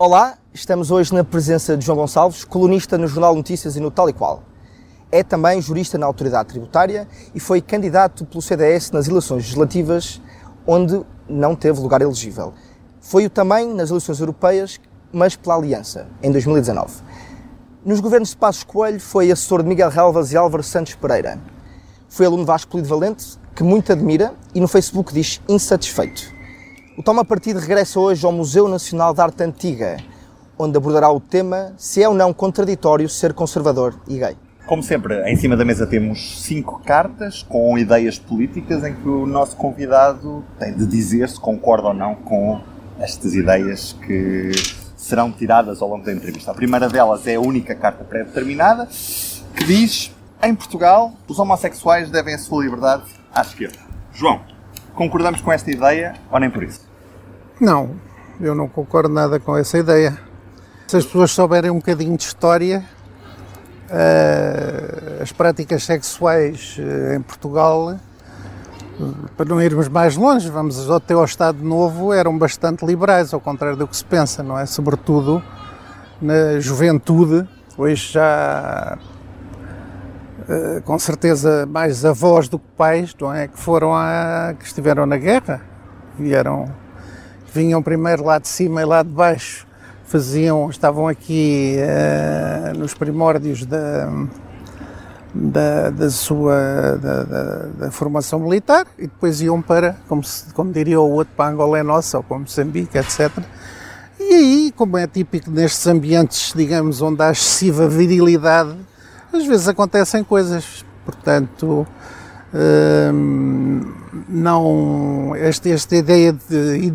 Olá, estamos hoje na presença de João Gonçalves, colunista no Jornal Notícias e no Tal e Qual. É também jurista na Autoridade Tributária e foi candidato pelo CDS nas eleições legislativas, onde não teve lugar elegível. Foi-o também nas eleições europeias, mas pela Aliança, em 2019. Nos governos de Passos Coelho foi assessor de Miguel Relvas e Álvaro Santos Pereira. Foi aluno Vasco Polido Valente, que muito admira e no Facebook diz insatisfeito. O Toma Partido regressa hoje ao Museu Nacional de Arte Antiga, onde abordará o tema se é ou não contraditório ser conservador e gay. Como sempre, em cima da mesa temos cinco cartas com ideias políticas em que o nosso convidado tem de dizer se concorda ou não com estas ideias que serão tiradas ao longo da entrevista. A primeira delas é a única carta pré-determinada que diz: em Portugal, os homossexuais devem a sua liberdade à esquerda. João, concordamos com esta ideia ou nem por isso? Não, eu não concordo nada com essa ideia. Se as pessoas souberem um bocadinho de história, uh, as práticas sexuais uh, em Portugal, uh, para não irmos mais longe, vamos até ao Estado Novo, eram bastante liberais, ao contrário do que se pensa, não é? Sobretudo na juventude, hoje já com certeza mais avós do que pais, não é? Que foram a, que estiveram na guerra, vieram vinham primeiro lá de cima e lá de baixo, faziam, estavam aqui uh, nos primórdios da, da, da sua da, da, da, formação militar e depois iam para, como, se, como diria o outro, para Angola é nossa ou para Moçambique, etc. E aí, como é típico nestes ambientes, digamos, onde há excessiva virilidade, às vezes acontecem coisas. Portanto, não esta, esta ideia de,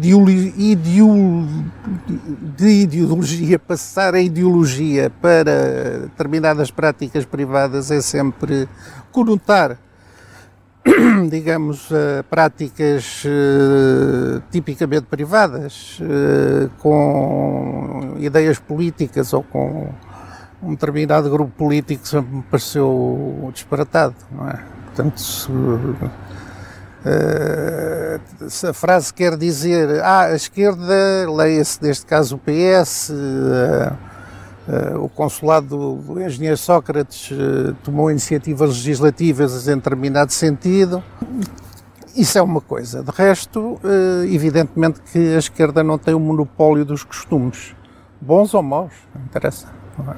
de ideologia, passar a ideologia para determinadas práticas privadas é sempre conotar, digamos, uh, práticas uh, tipicamente privadas, uh, com ideias políticas ou com um determinado grupo político sempre me pareceu disparatado, não é? Portanto, se, uh, se, a frase quer dizer ah, a esquerda, leia-se neste caso o PS, uh, uh, o consulado do, engenheiro Sócrates tomou iniciativas legislativas em determinado sentido. Isso é uma coisa. De resto, evidentemente que a esquerda não tem o monopólio dos costumes, bons ou maus, não interessa. É?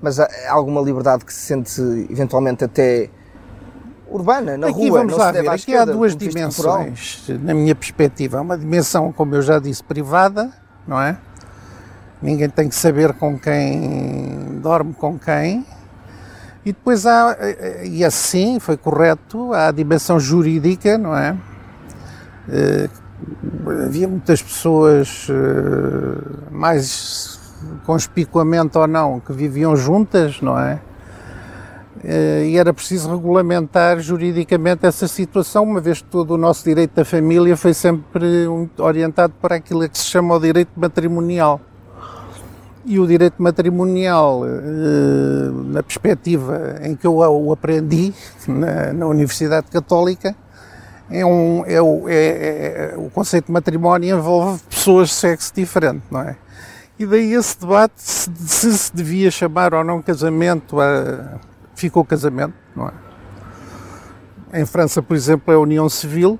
Mas há alguma liberdade que se sente eventualmente até urbana, na aqui rua. Vamos lá ver, aqui há duas dimensões, na minha perspectiva. Uma dimensão, como eu já disse, privada, não é? Ninguém tem que saber com quem dorme com quem. E depois há, e assim foi correto, há a dimensão jurídica, não é? Uh, havia muitas pessoas, uh, mais conspicuamente ou não, que viviam juntas, não é? Eh, e era preciso regulamentar juridicamente essa situação, uma vez que todo o nosso direito da família foi sempre orientado para aquilo que se chama o direito matrimonial. E o direito matrimonial, eh, na perspectiva em que eu o aprendi na, na Universidade Católica, é um, é o, é, é, o conceito de matrimónio envolve pessoas de sexo diferente, não é? E daí esse debate se, se, devia chamar ou não casamento a ficou casamento, não é? Em França, por exemplo, é a união civil.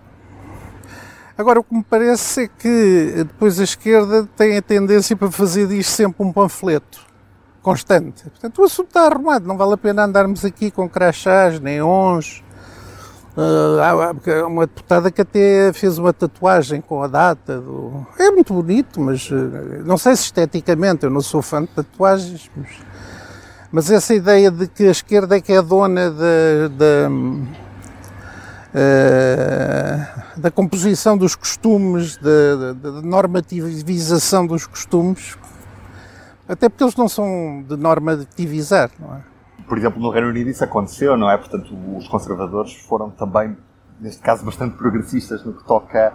Agora, o que me parece é que depois a esquerda tem a tendência para fazer disto sempre um panfleto constante. Portanto, o assunto está arrumado, não vale a pena andarmos aqui com crachás, neons. Uh, há uma deputada que até fez uma tatuagem com a data do. É muito bonito, mas uh, não sei se esteticamente, eu não sou fã de tatuagens, mas mas essa ideia de que a esquerda é que é dona da, da, uh, da composição dos costumes, da, normativização dos costumes, Até porque eles não são de norma de divisar, não é? Por exemplo, no Reino Unido isso aconteceu, não é? Portanto, os conservadores foram também, neste caso, bastante progressistas no que toca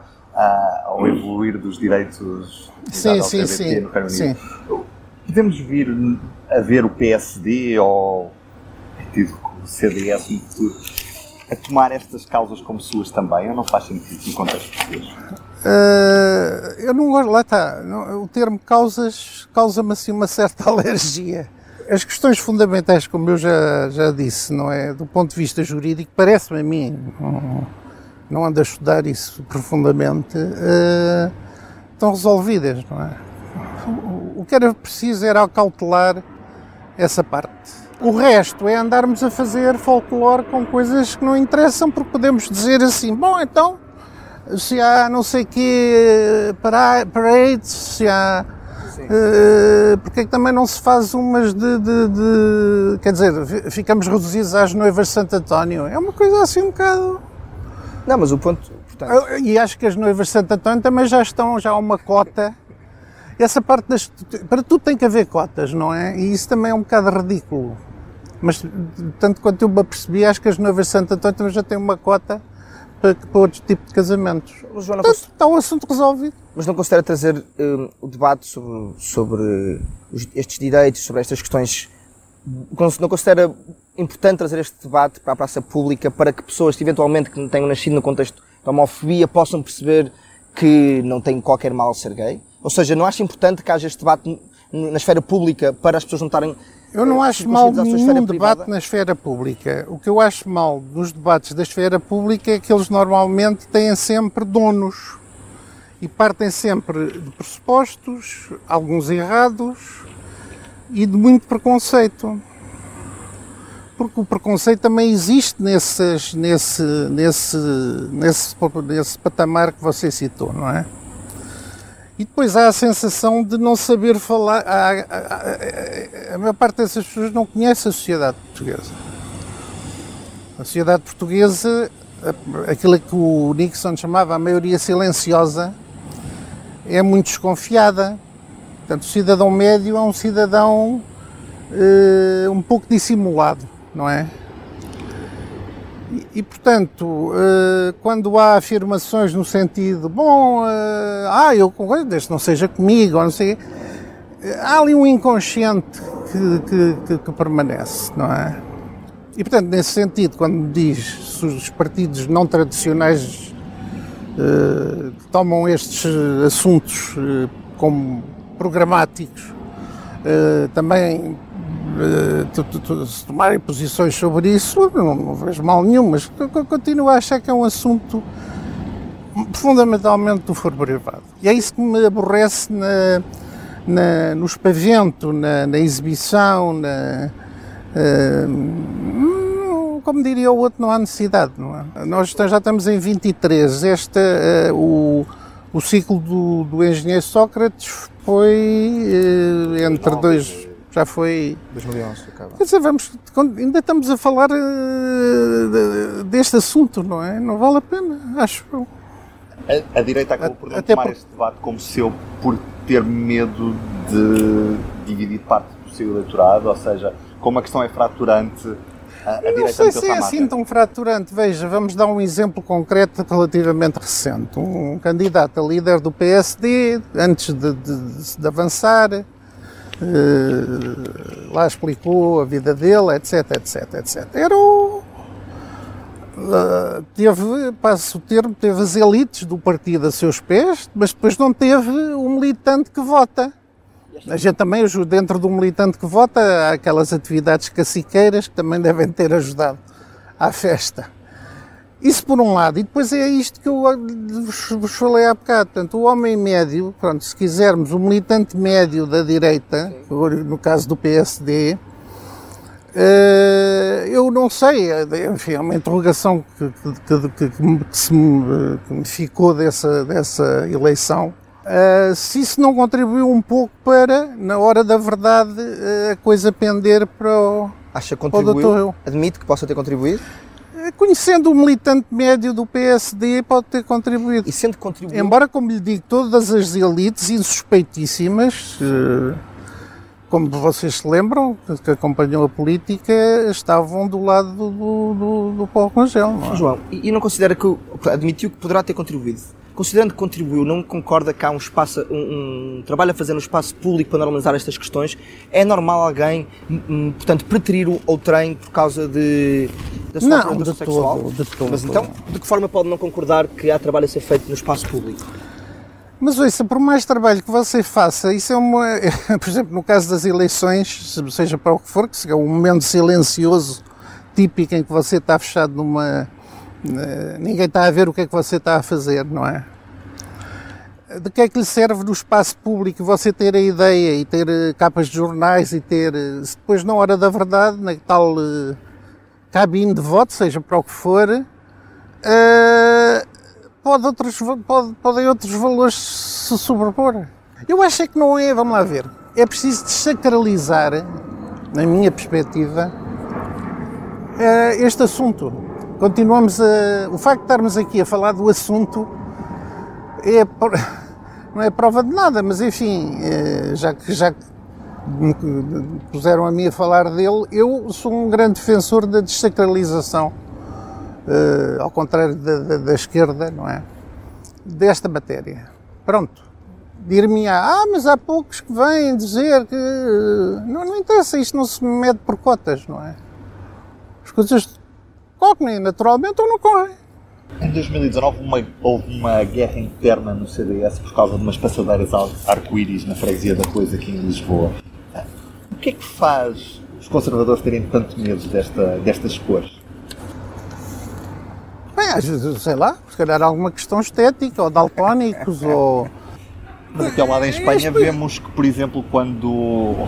ao evoluir dos direitos sim, sim, sim, no Reino Unido. Sim. Podemos vir a ver o PSD ou o CDS no futuro a tomar estas causas como suas também, ou não faz sentido no contexto português? Uh, eu não gosto, lá está, o termo causas causa-me assim uma certa alergia. As questões fundamentais, como eu já, já disse, não é? Do ponto de vista jurídico, parece-me a mim, não, não ando a estudar isso profundamente, uh, estão resolvidas, não é? O, que era preciso era acautelar essa parte o resto é andarmos a fazer folclore com coisas que não interessam, porque podemos dizer assim, bom, então, se há não sei que parades, se há. Uh, porque é que também não se faz umas de, de, de, Quer dizer, ficamos reduzidos às noivas de Santo António. É uma coisa assim um bocado. Não, mas o ponto. Portanto... E acho que as noivas de Santo António também já estão, já há uma cota. Essa parte das. Para tudo tem que haver cotas, não é? E isso também é um bocado ridículo. Mas, tanto quanto eu me apercebi, acho que as noivas de Santo António também já têm uma cota para, para outro tipo de casamentos. Joana, Portanto, está o assunto resolvido. Mas não considera trazer um, o debate sobre, sobre estes direitos, sobre estas questões não considera importante trazer este debate para a praça pública para que pessoas que eventualmente que não tenham nascido no contexto da homofobia possam perceber que não tem qualquer mal ser gay? Ou seja, não acha importante que haja este debate na esfera pública para as pessoas não estarem eu não acho mal nenhum debate na esfera pública. O que eu acho mal nos debates da esfera pública é que eles normalmente têm sempre donos e partem sempre de pressupostos, alguns errados e de muito preconceito. Porque o preconceito também existe nesses, nesse, nesse, nesse, nesse patamar que você citou, não é? E depois há a sensação de não saber falar. A, a, a, maior parte dessas pessoas não conhece a sociedade portuguesa. A sociedade portuguesa, aquilo que o Nixon chamava a maioria silenciosa, é muito desconfiada. Portanto, o cidadão médio é um cidadão uh, um pouco dissimulado, não é? E, portanto, uh, quando há afirmações no sentido, bom, uh, ah, eu desde não seja comigo, ou não sei, há ali um inconsciente que, que, que, permanece, não é? E portanto, nesse sentido, quando diz se os partidos não tradicionais uh, tomam estes assuntos como programáticos, também uh, se tomarem posições sobre isso, não, não vejo mal nenhum, mas continuo a achar que é um assunto fundamentalmente do foro privado. E é isso que me aborrece na, na, no espavento, na, na exibição, na, uh, como diria o outro, não há necessidade. Não é? Nós já estamos em 23. Este, uh, o, o ciclo do, do engenheiro Sócrates foi uh, entre dois já foi. 2011, acaba. Quer dizer, vamos, ainda estamos a falar uh, deste assunto, não é? Não vale a pena, acho. A, a direita acabou por não tomar por... este debate como seu por ter medo de dividir parte do seu eleitorado, ou seja, como a questão é fraturante. A, a não sei se é assim tão fraturante. Veja, vamos dar um exemplo concreto relativamente recente. Um candidato a líder do PSD, antes de, de, de avançar, Uh, lá explicou a vida dele, etc, etc, etc. Era o. Uh, teve, passo o termo, teve as elites do partido a seus pés, mas depois não teve o militante que vota. A gente também, dentro do militante que vota, há aquelas atividades caciqueiras que também devem ter ajudado à festa. Isso por um lado. E depois é isto que eu vos falei há bocado. Portanto, o homem médio, pronto, se quisermos, o militante médio da direita, no caso do PSD, eh, eu não sei, enfim, é uma interrogação que, que, que, que me, me, ficou dessa, dessa eleição. Uh, se isso não contribuiu um pouco para, na hora da verdade, a coisa pender para o, Acha que contribuiu? Admite que possa ter contribuído? Conhecendo o militante médio do PSD, pode ter contribuído. E sendo contribuído. Embora, como lhe digo, todas as elites insuspeitíssimas, uh, como vocês se lembram, que acompanham a política, estavam do lado do, do, do Paulo Rangel. Não é? João, e não considera que admitiu que poderá ter contribuído? Considerando que contribuiu, não concorda que há um espaço, um, um trabalho a fazer no espaço público para normalizar estas questões? É normal alguém, portanto, preterir o, o trem por causa de, da sua não, de sexual? Todo, de todo. Mas então, de que forma pode não concordar que há trabalho a ser feito no espaço público? Mas ouça, por mais trabalho que você faça, isso é uma. Por exemplo, no caso das eleições, seja para o que for, que é um momento silencioso típico em que você está fechado numa. Eh, ninguém está a ver o que é que você está a fazer, não é? De que é que lhe serve no espaço público você ter a ideia e ter eh, capas de jornais e ter. Eh, depois, na hora da verdade, na tal cabine de voto, seja para o que for, uh, pode outros, pode, podem outros valores se sobrepor. Eu acho é que não é, vamos lá ver, é preciso desacralizar, na minha perspectiva, eh, este assunto. Continuamos a. O facto de estarmos aqui a falar do assunto é, não é prova de nada, mas enfim, eh, já que, já que me puseram a mim a falar dele, eu sou um grande defensor da desacralização uh, ao contrário da, da, da, esquerda, não é? Desta matéria. Pronto. Dir-me, ah, mas há poucos que vêm dizer que. Não, não interessa, isto não se mede por cotas, não é? As coisas correm naturalmente ou não correm. Em 2019 uma, houve uma guerra interna no CDS por causa de umas passadeiras arco-íris na freguesia da Coisa aqui em Lisboa. O que é que faz os conservadores terem tanto medo desta, destas cores? Bem, às vezes, sei lá, se calhar alguma questão estética, ou daltónicos, ou... Mas aqui ao lado em Espanha vemos que, por exemplo, quando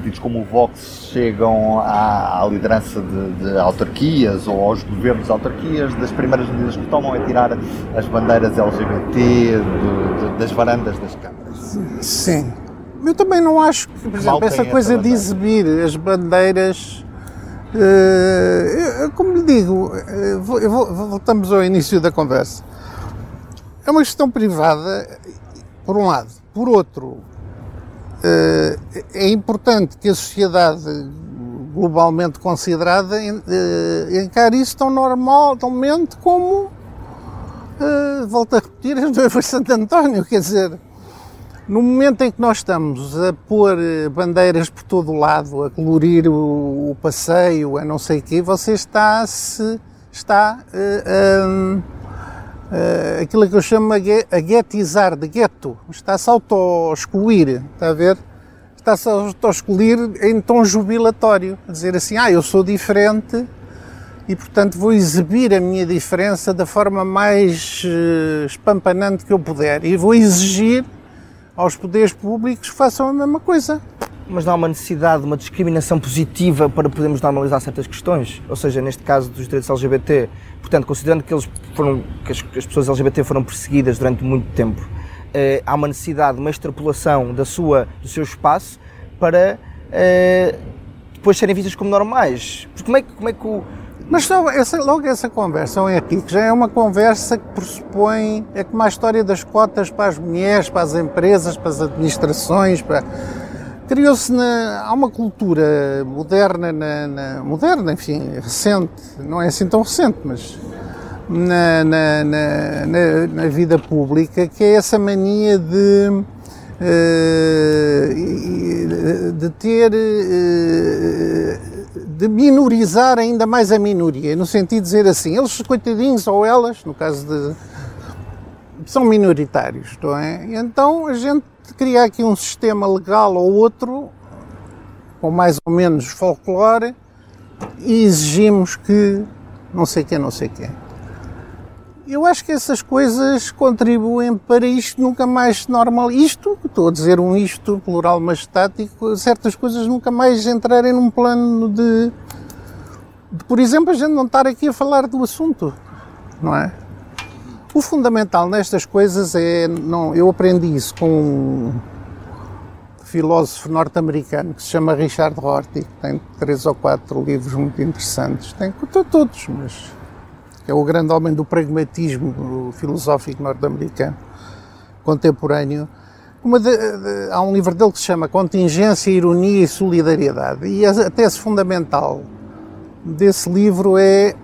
partidos como o Vox chegam à, à liderança de, de, autarquias ou aos governos de autarquias, das primeiras medidas que tomam é tirar as bandeiras LGBT de, de, das varandas das câmaras. Sim. Eu também não acho que, por exemplo, essa coisa de exibir as bandeiras Uh, como lhe digo, uh, vou, vou, voltamos ao início da conversa. É uma questão privada, por um lado. Por outro, é importante que a sociedade globalmente considerada encare isso tão normalmente como, volto a repetir, as noivas de Santo António, quer dizer, no momento em que nós estamos a pôr eh, bandeiras por todo o lado, a colorir o, o passeio, a não sei o quê, você está se está uh, uh, aquilo que eu chamo a guetizar, de gueto, está-se a auto-excluir, está a ver? Está-se a auto-excluir em tom jubilatório, a dizer assim, ah, eu sou diferente e, portanto, vou exibir a minha diferença da forma mais uh, espampanante que eu puder e vou exigir aos poderes públicos que façam a mesma coisa. Mas não há uma necessidade de uma discriminação positiva para podermos normalizar certas questões? Ou seja, neste caso dos direitos LGBT, portanto, considerando que, eles foram, que as, que as pessoas LGBT foram perseguidas durante muito tempo, eh, há uma necessidade de uma extrapolação da sua, do seu espaço para eh, depois serem vistas como normais. Porque como é, como é que o, mas só essa, logo essa conversa aqui, que já é uma conversa que pressupõe, é como a história das cotas para as mulheres, para as empresas, para as administrações, para... Criou-se, há uma cultura moderna, na, na, moderna, enfim, recente, não é assim tão recente, mas na, na, na, vida pública, que é essa mania de, eh, de ter eh, de minorizar ainda mais a minoria, no sentido de dizer assim, eles coitadinhos ou elas, no caso de. são minoritários, não é? Então a gente cria aqui um sistema legal ou outro, com mais ou menos folclore, e exigimos que não sei quem, não sei quem. Eu acho que essas coisas contribuem para isto nunca mais normal. Isto, estou a dizer um isto, plural estático, certas coisas nunca mais entrarem num plano de, de, por exemplo, a gente não estar aqui a falar do assunto, não é? O fundamental nestas coisas é, não, eu aprendi isso com um filósofo norte-americano que se chama Richard Rorty, que tem três ou quatro livros muito interessantes, tem todos, mas é o grande homem do pragmatismo filosófico norte-americano contemporâneo, De, de, há um livro dele que se chama Contingência, Ironia e Solidariedade. E a, tese fundamental desse livro é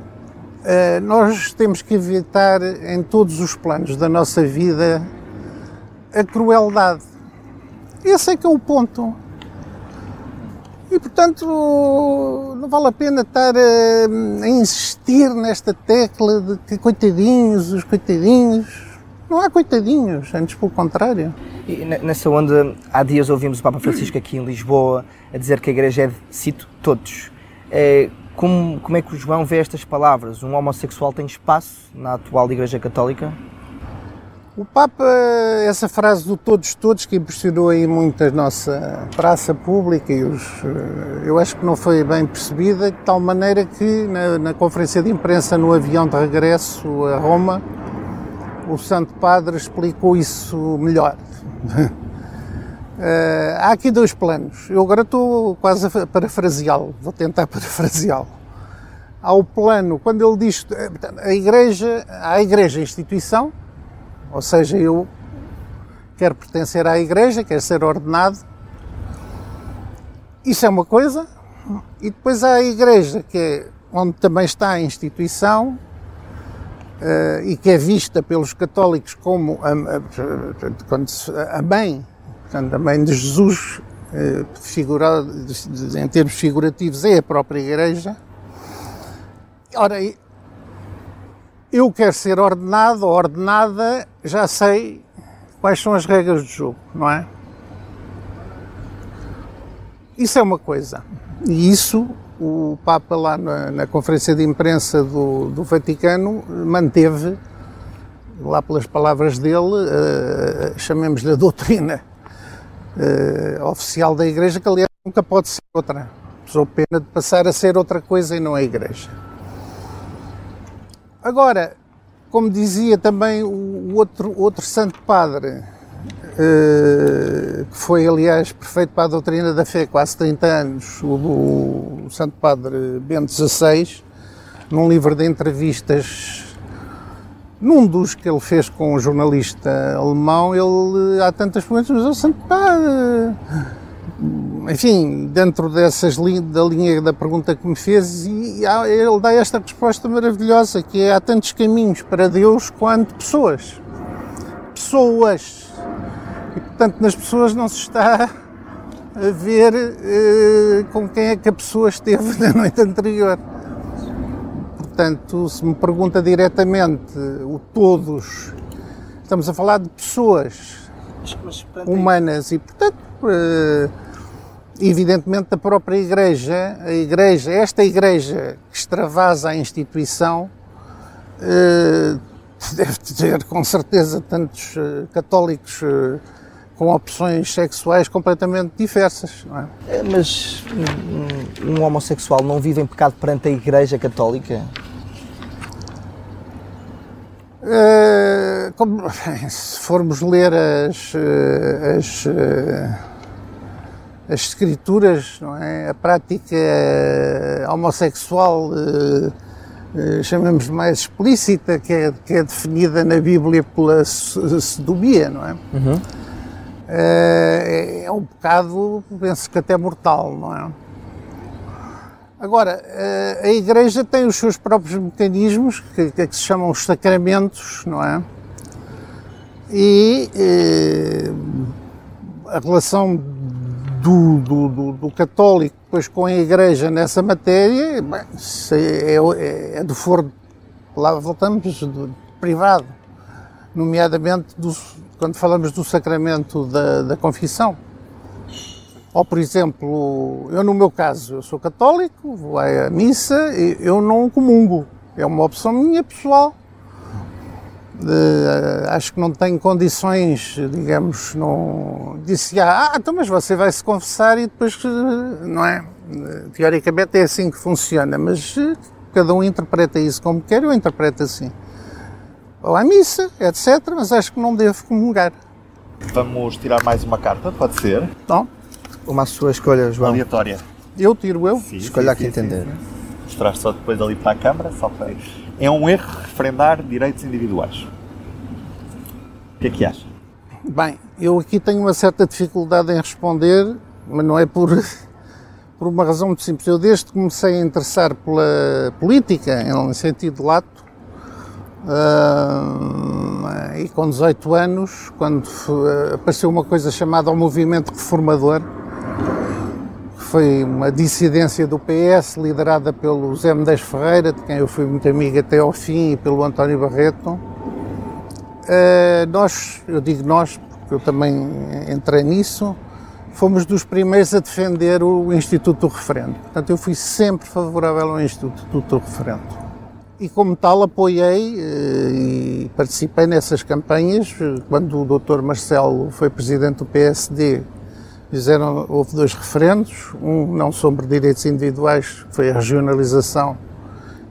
nós temos que evitar em todos os planos da nossa vida a crueldade. Esse é que é o ponto. E portanto não vale a pena estar a, a insistir nesta tecla de que coitadinhos, os coitadinhos. Não há coitadinhos, antes pelo contrário. E nessa onda, há dias ouvimos o Papa Francisco aqui em Lisboa a dizer que a Igreja é de, cito, todos. É, como, como é que o João vê estas palavras? Um homossexual tem espaço na atual Igreja Católica? O Papa, essa frase do todos, todos, que impressionou aí muito a nossa praça pública e os, eh, eu acho que não foi bem percebida, de tal maneira que na, na conferência de imprensa no avião de regresso a Roma, o Santo Padre explicou isso melhor. Uh, há aqui dois planos. Eu agora estou quase a parafraseá-lo, vou tentar parafraseá-lo. Há o plano, quando ele diz eh, a igreja, a igreja instituição, ou seja, eu quero pertencer à igreja, quero ser ordenado. Isso é uma coisa. E depois há a igreja, que é onde também está a instituição, Uh, e que é vista pelos católicos como a, a, a mãe, portanto, mãe de Jesus, uh, figurado, em termos figurativos, é a própria Igreja. Ora, eu quero ser ordenado ou ordenada, já sei quais são as regras do jogo, não é? Isso é uma coisa. E isso o Papa lá na, na conferência de imprensa do, do, Vaticano manteve, lá pelas palavras dele, uh, chamemos-lhe a doutrina uh, oficial da Igreja, que aliás nunca pode ser outra. Sou pena de passar a ser outra coisa e não a Igreja. Agora, como dizia também o outro, outro Santo Padre, eh, que foi, aliás, prefeito para a doutrina da fé quase 30 anos, o, o Santo Padre Bento XVI, num livro de entrevistas, num dos que ele fez com um jornalista alemão, ele há tantas perguntas, mas o Santo Padre, enfim, dentro dessas da linha da pergunta que me fez, e ele dá esta resposta maravilhosa, que é há tantos caminhos para Deus quanto pessoas. Pessoas e, portanto, nas pessoas não se está a ver eh, com quem é que a pessoa esteve na noite anterior. Portanto, se me pergunta diretamente o todos, estamos a falar de pessoas humanas e, portanto, eh, evidentemente da própria Igreja, a Igreja, esta Igreja que extravasa a instituição, eh, deve ter com certeza tantos católicos com opções sexuais completamente diversas. É? é mas um, um homossexual não vive em pecado perante a Igreja Católica? Uh, como, se formos ler as, eh, as, eh, as escrituras, não é? a prática homossexual, uh, chamamos mais explícita, que é, que é definida na Bíblia pela sodomia, não é? Uhum é, é um pecado, penso que até mortal, não é? Agora, eh, a Igreja tem os seus próprios mecanismos, que, que se chamam os sacramentos, não é? E eh, a relação do, do, do, do, católico depois com a Igreja nessa matéria bem, é, é, é, do foro, lá voltamos, do privado, nomeadamente dos, quando falamos do sacramento da, da confissão. Ou, por exemplo, eu no meu caso, eu sou católico, vou à missa, e eu não comungo. É uma opção minha pessoal. De, acho que não tenho condições, digamos, não disse ah, então mas você vai se confessar e depois não é? Teoricamente é assim que funciona, mas cada um interpreta isso como quer, eu interpreto assim ou à missa, etc. Mas acho que não devo comungar. Vamos tirar mais uma carta, pode ser? Não. Uma sua escolha, João. Aleatória. Eu tiro eu? Sim, Escolha sim, a que entender. Mostrar só depois ali para a câmara, só para... É um erro referendar direitos individuais. O que é que acha? Bem, Eu aqui tenho uma certa dificuldade em responder, mas não é por, por uma razão muito simples. Eu desde que comecei a interessar pela política, em sentido lato, uh, e com 18 anos, quando apareceu uma coisa chamada o Movimento Reformador, foi uma dissidência do PS liderada pelo Zé Medeiros Ferreira, de quem eu fui muito amigo até ao fim, e pelo António Barreto. Uh, nós, eu digo nós, porque eu também entrei nisso, fomos dos primeiros a defender o Instituto do Referendo. Portanto, eu fui sempre favorável ao Instituto do Referendo. E como tal apoiei eh, e participei nessas campanhas. Quando o Dr. Marcelo foi presidente do PSD, fizeram, houve dois referendos, um não sobre direitos individuais, que foi a regionalização,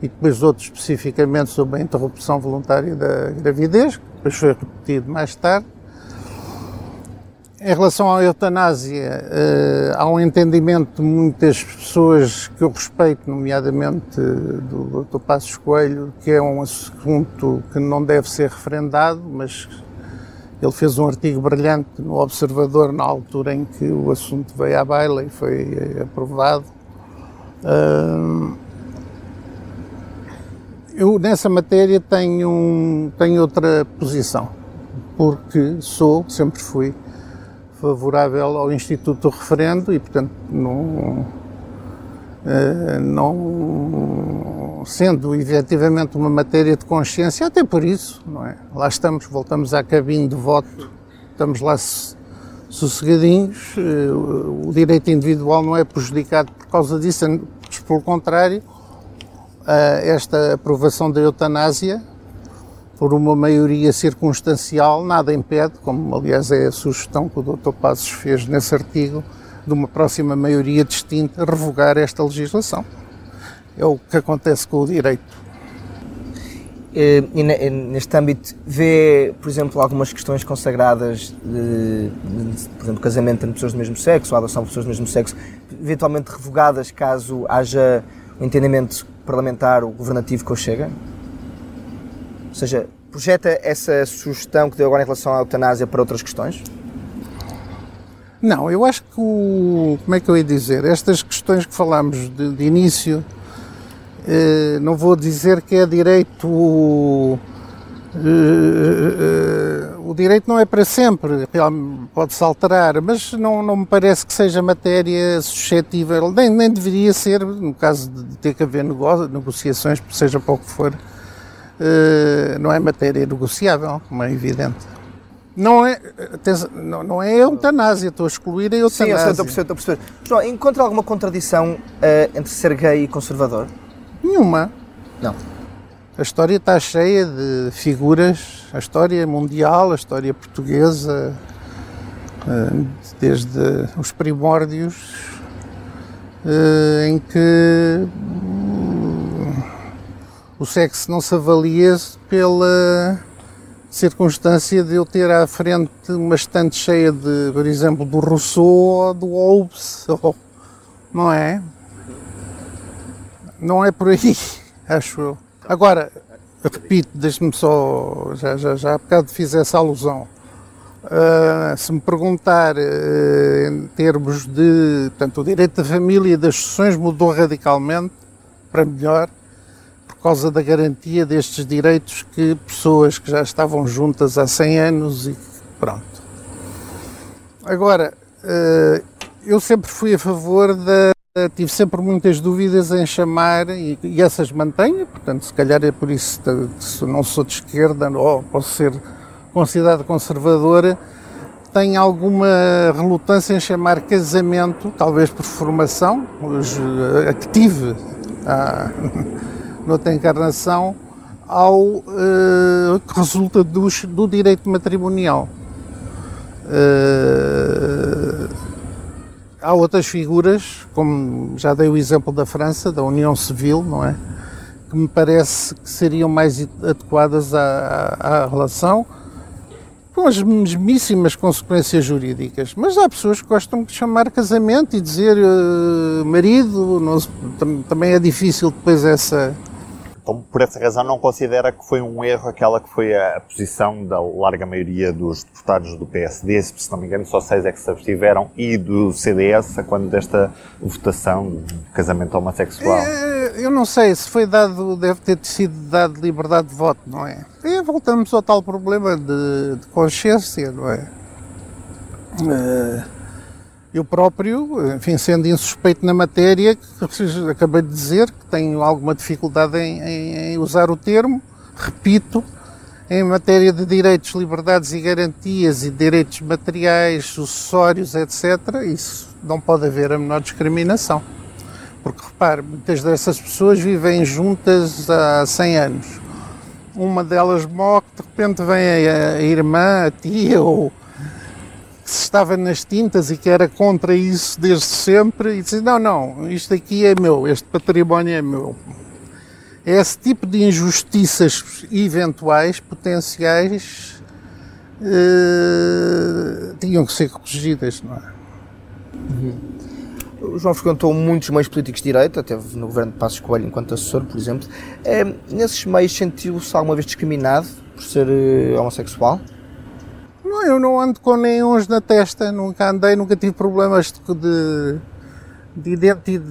e depois outro especificamente sobre a interrupção voluntária da gravidez, que depois foi repetido mais tarde. Em relação à eutanásia, uh, há um entendimento de muitas pessoas que eu respeito, nomeadamente do Dr. Passos Coelho, que é um assunto que não deve ser referendado, mas ele fez um artigo brilhante no Observador na altura em que o assunto veio à baila e foi aprovado. Uh, eu, nessa matéria, tenho, tenho outra posição, porque sou, sempre fui, favorável ao Instituto do Referendo e, portanto, não, eh, não sendo efetivamente uma matéria de consciência, até por isso, não é? Lá estamos, voltamos à cabine de voto, estamos lá sossegadinhos, eh, o direito individual não é prejudicado por causa disso, pelo contrário, esta aprovação da eutanásia por uma maioria circunstancial, nada impede, como aliás é a sugestão que o Dr. Passos fez nesse artigo, de uma próxima maioria distinta revogar esta legislação. É o que acontece com o direito. E neste âmbito, vê, por exemplo, algumas questões consagradas de, de, por exemplo, casamento entre pessoas do mesmo sexo, ou adoção de pessoas do mesmo sexo, eventualmente revogadas caso haja um entendimento parlamentar ou governativo que o chega? Ou seja, projeta essa sugestão que deu agora em relação à eutanásia para outras questões? Não, eu acho que o. Como é que eu ia dizer? Estas questões que falámos de, de início, eh, não vou dizer que é direito. Eh, eh, o direito não é para sempre, pode-se alterar, mas não, não me parece que seja matéria suscetível, nem, nem deveria ser, no caso de ter que haver negociações, seja para o que for, eh, não é matéria negociável, como é evidente. Não é, não, não é eutanásia, estou a excluir a eutanásia. Sim, eu estou a perceber, estou a perceber. João, encontra alguma contradição uh, entre ser gay e conservador? Nenhuma. Não. A história está cheia de figuras, a história mundial, a história portuguesa, uh, desde os primórdios, uh, em que o sexo não se avalia pela circunstância de eu ter à frente uma estante cheia de, por exemplo, do Rousseau ou do Hobbes, não é? Não é por aí, acho eu. Agora, repito, deixe-me só, já, já, já há bocado fiz essa alusão. Uh, se me perguntar uh, em termos de, portanto, o direito da família e das sucessões mudou radicalmente para melhor causa da garantia destes direitos que pessoas que já estavam juntas há 100 anos e pronto. Agora, eh, eu sempre fui a favor da. Tive sempre muitas dúvidas em chamar, e, essas mantenho, portanto, se calhar é por isso que não sou de esquerda ou posso ser considerado conservadora, tenho alguma relutância em chamar casamento, talvez por formação, a que tive há, noutra encarnação, ao uh, que resulta do, do direito matrimonial. Uh, há outras figuras, como já dei o exemplo da França, da União Civil, não é? Que me parece que seriam mais adequadas à, à, relação, com as mesmíssimas consequências jurídicas. Mas há pessoas que gostam de chamar casamento e dizer uh, marido, não, também é difícil depois essa Então, por essa razão, não considera que foi um erro aquela que foi a, posição da larga maioria dos deputados do PSD, se não me engano, só seis é que se abstiveram, e do CDS, quando desta votação de casamento homossexual? É, eu não sei, se foi dado, deve ter sido dado liberdade de voto, não é? E voltamos ao tal problema de, de consciência, não é? Uh, eu próprio, enfim, sendo insuspeito na matéria, acabei de dizer que tenho alguma dificuldade em, em, em usar o termo, repito, em matéria de direitos, liberdades e garantias e direitos materiais, sucessórios, etc., isso não pode haver a menor discriminação. Porque, repare, muitas dessas pessoas vivem juntas há 100 anos. Uma delas morre, de repente vem a, irmã, a tia ou que se estava nas tintas e que era contra isso desde sempre e disse, não, não, isto aqui é meu, este património é meu. Esse tipo de injustiças eventuais, potenciais, eh, tinham que ser corrigidas, não é? Uhum. O João frequentou muitos meios políticos de direita, teve no governo de Passos Coelho enquanto assessor, por exemplo. É, nesses meios sentiu-se alguma vez discriminado por ser uh, homossexual? Não, eu não ando com neons na testa, nunca andei, nunca tive problemas de, de, de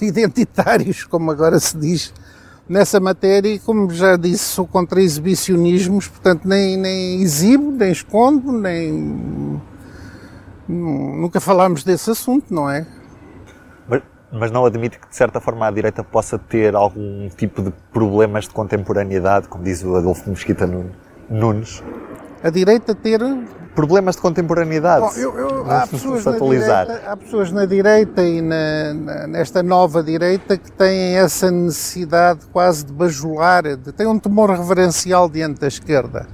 identitários, como agora se diz, nessa matéria e como já disse, sou contra exibicionismos, portanto nem, nem exibo, nem escondo, nem... Nunca falámos desse assunto, não é? Mas, mas não admite que de certa forma a direita possa ter algum tipo de problemas de contemporaneidade, como diz o Adolfo Mesquita Nunes? A direita ter problemas de contemporaneidade. Bom, eu, eu, há, pessoas direita, há, pessoas na direita, e na, na, nesta nova direita que têm essa necessidade quase de bajular, de, têm um temor reverencial diante da esquerda.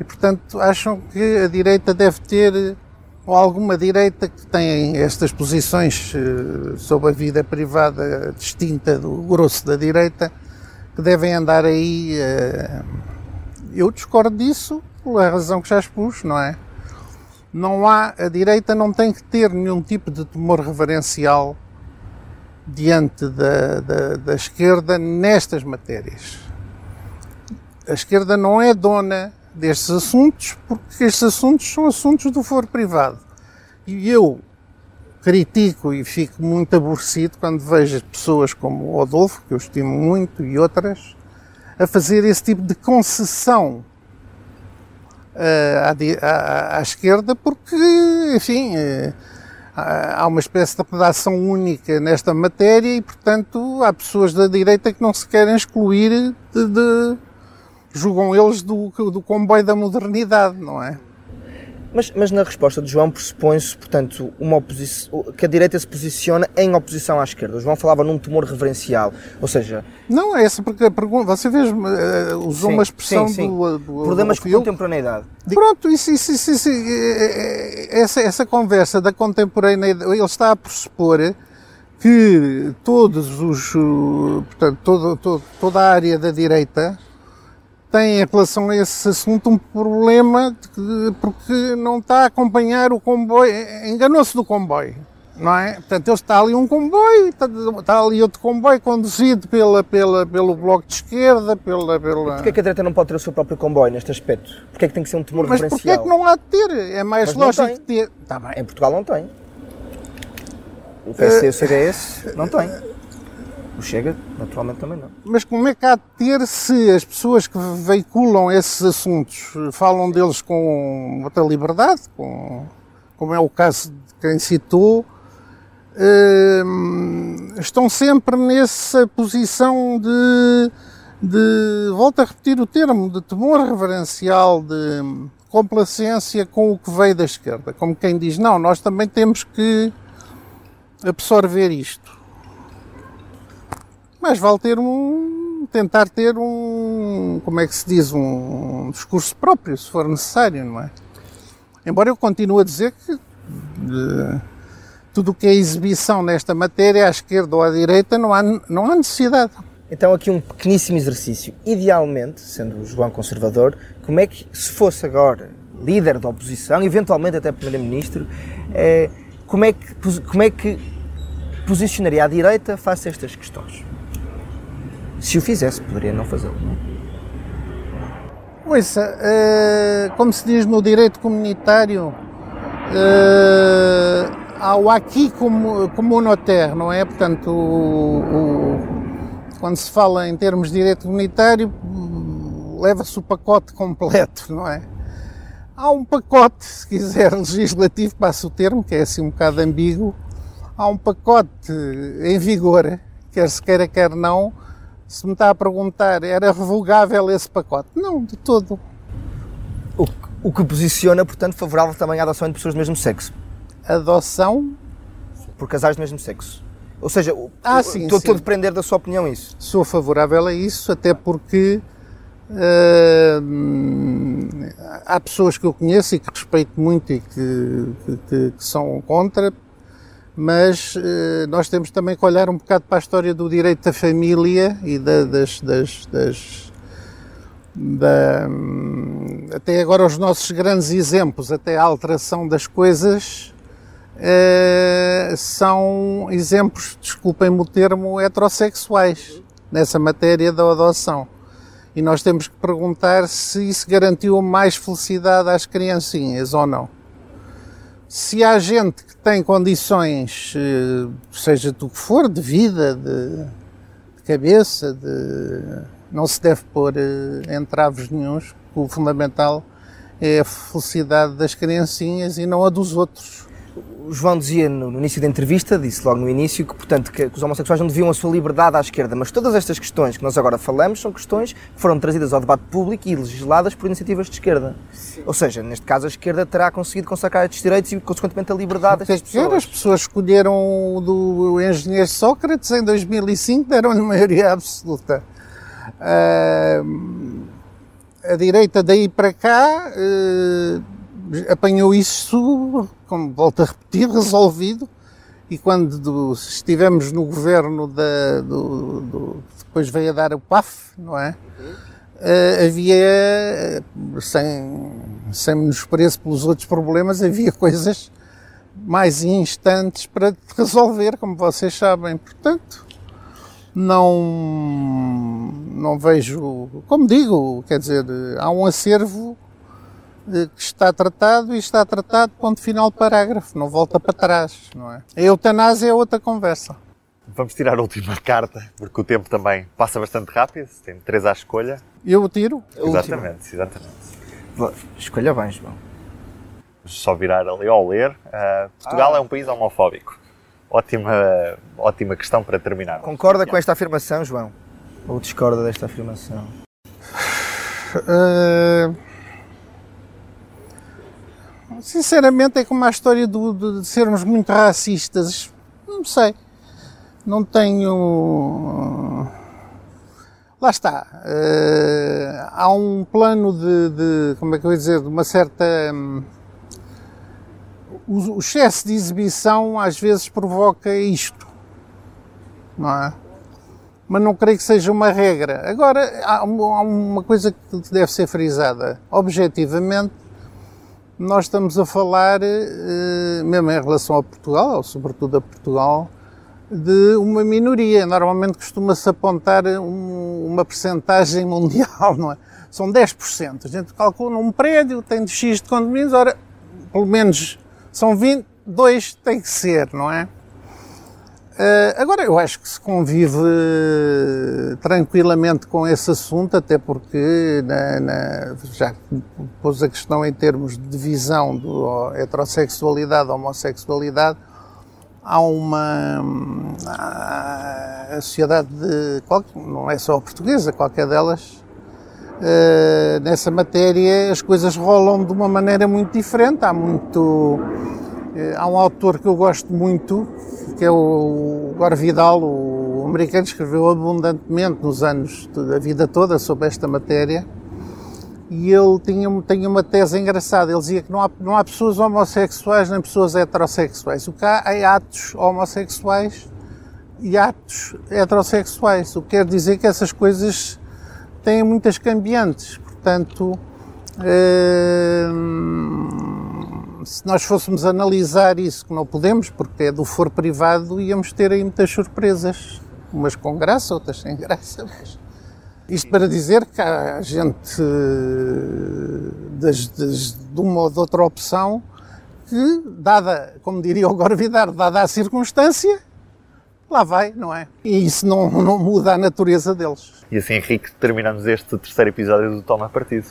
E, portanto, acham que a direita deve ter, ou alguma direita que tem estas posições uh, sobre a vida privada distinta do grosso da direita, que devem andar aí. Uh, eu discordo disso pela razão que já expus, não é? Não há, a direita não tem que ter nenhum tipo de temor reverencial diante da, da, da esquerda nestas matérias. A esquerda não é dona destes assuntos porque estes assuntos são assuntos do foro privado. E eu critico e fico muito aborrecido quando vejo pessoas como o Adolfo, que eu estimo muito, e outras, a fazer esse tipo de concessão à, à, à, esquerda, porque, enfim, eh, há uma espécie de redação única nesta matéria e, portanto, há pessoas da direita que não se querem excluir de, de julgam eles do, do comboio da modernidade, não é? Mas, mas na resposta de João pressupõe-se, portanto, uma oposição, que a direita se posiciona em oposição à esquerda. O João falava num temor reverencial, ou seja... Não, é essa porque a pergunta, você vê, uh, usou sim, uma expressão sim, sim. do, do... Problemas com contemporaneidade. Pronto, isso, isso, isso, isso, essa, essa conversa da contemporaneidade, ele está a pressupor que todos os, portanto, todo, todo, toda a área da direita tem em relação a esse assunto um problema de, porque não está a acompanhar o comboio, enganou-se do comboio, não é? Portanto, ele está ali um comboio, está, está, ali outro comboio conduzido pela, pela, pelo bloco de esquerda, pela... pela... Porquê é que a direita não pode ter o seu próprio comboio neste aspecto? Porquê é que tem que ser um temor Mas porquê é que não há de ter? É mais Mas lógico ter... Tá bem. Em Portugal não tem. O PSD e o CDS não tem. O Chega, naturalmente, também não. Mas como é que há de ter se as pessoas que veiculam esses assuntos falam deles com outra liberdade, com, como é o caso de quem citou, eh, estão sempre nessa posição de, de, volto a repetir o termo, de temor reverencial, de complacência com o que veio da esquerda. Como quem diz, não, nós também temos que absorver isto mas vale ter um, tentar ter um, como é que se diz, um discurso próprio, se for necessário, não é? Embora eu continue a dizer que de, tudo o que é exibição nesta matéria, à esquerda ou à direita, não há, não há necessidade. Então aqui um pequeníssimo exercício. Idealmente, sendo o João conservador, como é que, se fosse agora líder da oposição, eventualmente até primeiro-ministro, é, como, é que, como é que posicionaria a direita face a estas questões? Se o fizesse, poderia não fazê-lo, não é? Uh, como se diz no direito comunitário, uh, há o aqui como, como notaire, não é? Portanto, o, o, quando se fala em termos de direito comunitário, leva-se o pacote completo, não é? Há um pacote, se quiser, legislativo, passa o termo, que é assim um bocado ambíguo, há um pacote em vigor, quer se queira, quer não, se me está a perguntar, era revogável esse pacote? Não, de todo. O, o que posiciona, portanto, favorável também à adoção entre pessoas do mesmo sexo? Adoção? Por casais do mesmo sexo. Ou seja, ah, sim, estou, estou a depender da sua opinião isso. Sou favorável a isso, até porque uh, há pessoas que eu conheço e que respeito muito e que, que, que são contra, mas uh, nós temos também que olhar um bocado para a história do direito da família e da, das, das, das da, até agora os nossos grandes exemplos, até a alteração das coisas, uh, são exemplos, desculpem-me o termo, heterossexuais nessa matéria da adoção. E nós temos que perguntar se isso garantiu mais felicidade às criancinhas ou não. Se há gente que tem condições, eh, seja do que for, de vida, de, de cabeça, de, não se deve pôr eh, entraves nenhums, o fundamental é a felicidade das criancinhas e não a dos outros o João dizia no, início da entrevista, disse logo no início, que, portanto, que, os homossexuais não deviam a sua liberdade à esquerda, mas todas estas questões que nós agora falamos são questões que foram trazidas ao debate público e legisladas por iniciativas de esquerda. Sim. Ou seja, neste caso a esquerda terá conseguido consacrar estes direitos e, consequentemente, a liberdade destas pessoas. As pessoas escolheram o do engenheiro Sócrates em 2005, deram-lhe maioria absoluta. Uh, a direita daí para cá... Uh, apanhou isso, como volto a repetir, resolvido. E quando do, estivemos no governo da, do, do, depois veio a dar o PAF, não é? Uh, havia, sem, sem menospreço pelos outros problemas, havia coisas mais instantes para resolver, como vocês sabem. Portanto, não, não vejo, como digo, quer dizer, há um acervo está tratado e está tratado, ponto final, parágrafo, não volta para trás, não é? A eutanásia é outra conversa. Vamos tirar a última carta, porque o tempo também passa bastante rápido, tem três à escolha. Eu tiro? Exatamente, exatamente. Escolha bem, João. Só virar ali ao ler. Uh, Portugal ah. é um país homofóbico. Ótima, ótima questão para terminar. Concorda com esta afirmação, João? Ou discorda desta afirmação? Uh... Sinceramente, é como a história do, de sermos muito racistas. Não sei. Não tenho. Lá está. Uh, há um plano de, de, Como é que eu ia dizer? De uma certa. Um, o, o excesso de exibição às vezes provoca isto. Não é? Mas não creio que seja uma regra. Agora, há uma coisa que deve ser frisada. Objetivamente, nós estamos a falar, eh, mesmo em relação a Portugal, ou sobretudo a Portugal, de uma minoria. Normalmente costuma-se apontar uma percentagem mundial, não é? São 10%. A gente calcula num prédio, tem de X de condomínios, ora, pelo menos são 20, dois tem que ser, não é? Uh, agora, eu acho que se convive tranquilamente com esse assunto, até porque na, na, já pôs a questão em termos de divisão de heterossexualidade homossexualidade, há uma. a sociedade, de, não é só a portuguesa, qualquer delas, uh, nessa matéria as coisas rolam de uma maneira muito diferente. Há muito. Há um autor que eu gosto muito, que é o Gore Vidal, o americano, escreveu abundantemente nos anos da vida toda sobre esta matéria. E ele tinha, tinha uma tese engraçada. Ele dizia que não há, não há pessoas homossexuais nem pessoas heterossexuais. O que há é atos homossexuais e atos heterossexuais. O que quer dizer que essas coisas têm muitas cambiantes. Portanto, hum, se nós fôssemos analisar isso, que não podemos, porque é do foro privado, íamos ter aí muitas surpresas. Umas com graça, outras sem graça. Mas... Isto para dizer que há gente das, das, de uma ou de outra opção que, dada, como diria o Gorvidar, dada a circunstância, lá vai, não é? E isso não, não muda a natureza deles. E assim, Henrique, terminamos este terceiro episódio do Toma Partido.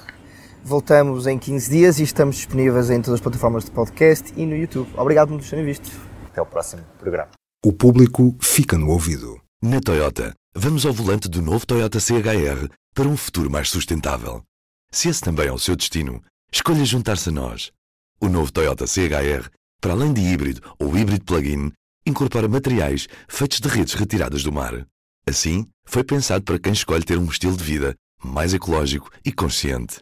Voltamos em 15 dias e estamos disponíveis em todas as plataformas de podcast e no YouTube. Obrigado por nos terem visto. Até o próximo programa. O público fica no ouvido. Na Toyota, vamos ao volante do novo Toyota CHR para um futuro mais sustentável. Se esse também é o seu destino, escolha juntar-se a nós. O novo Toyota CHR, para além de híbrido ou híbrido plug-in, incorpora materiais feitos de redes retiradas do mar. Assim, foi pensado para quem escolhe ter um estilo de vida mais ecológico e consciente.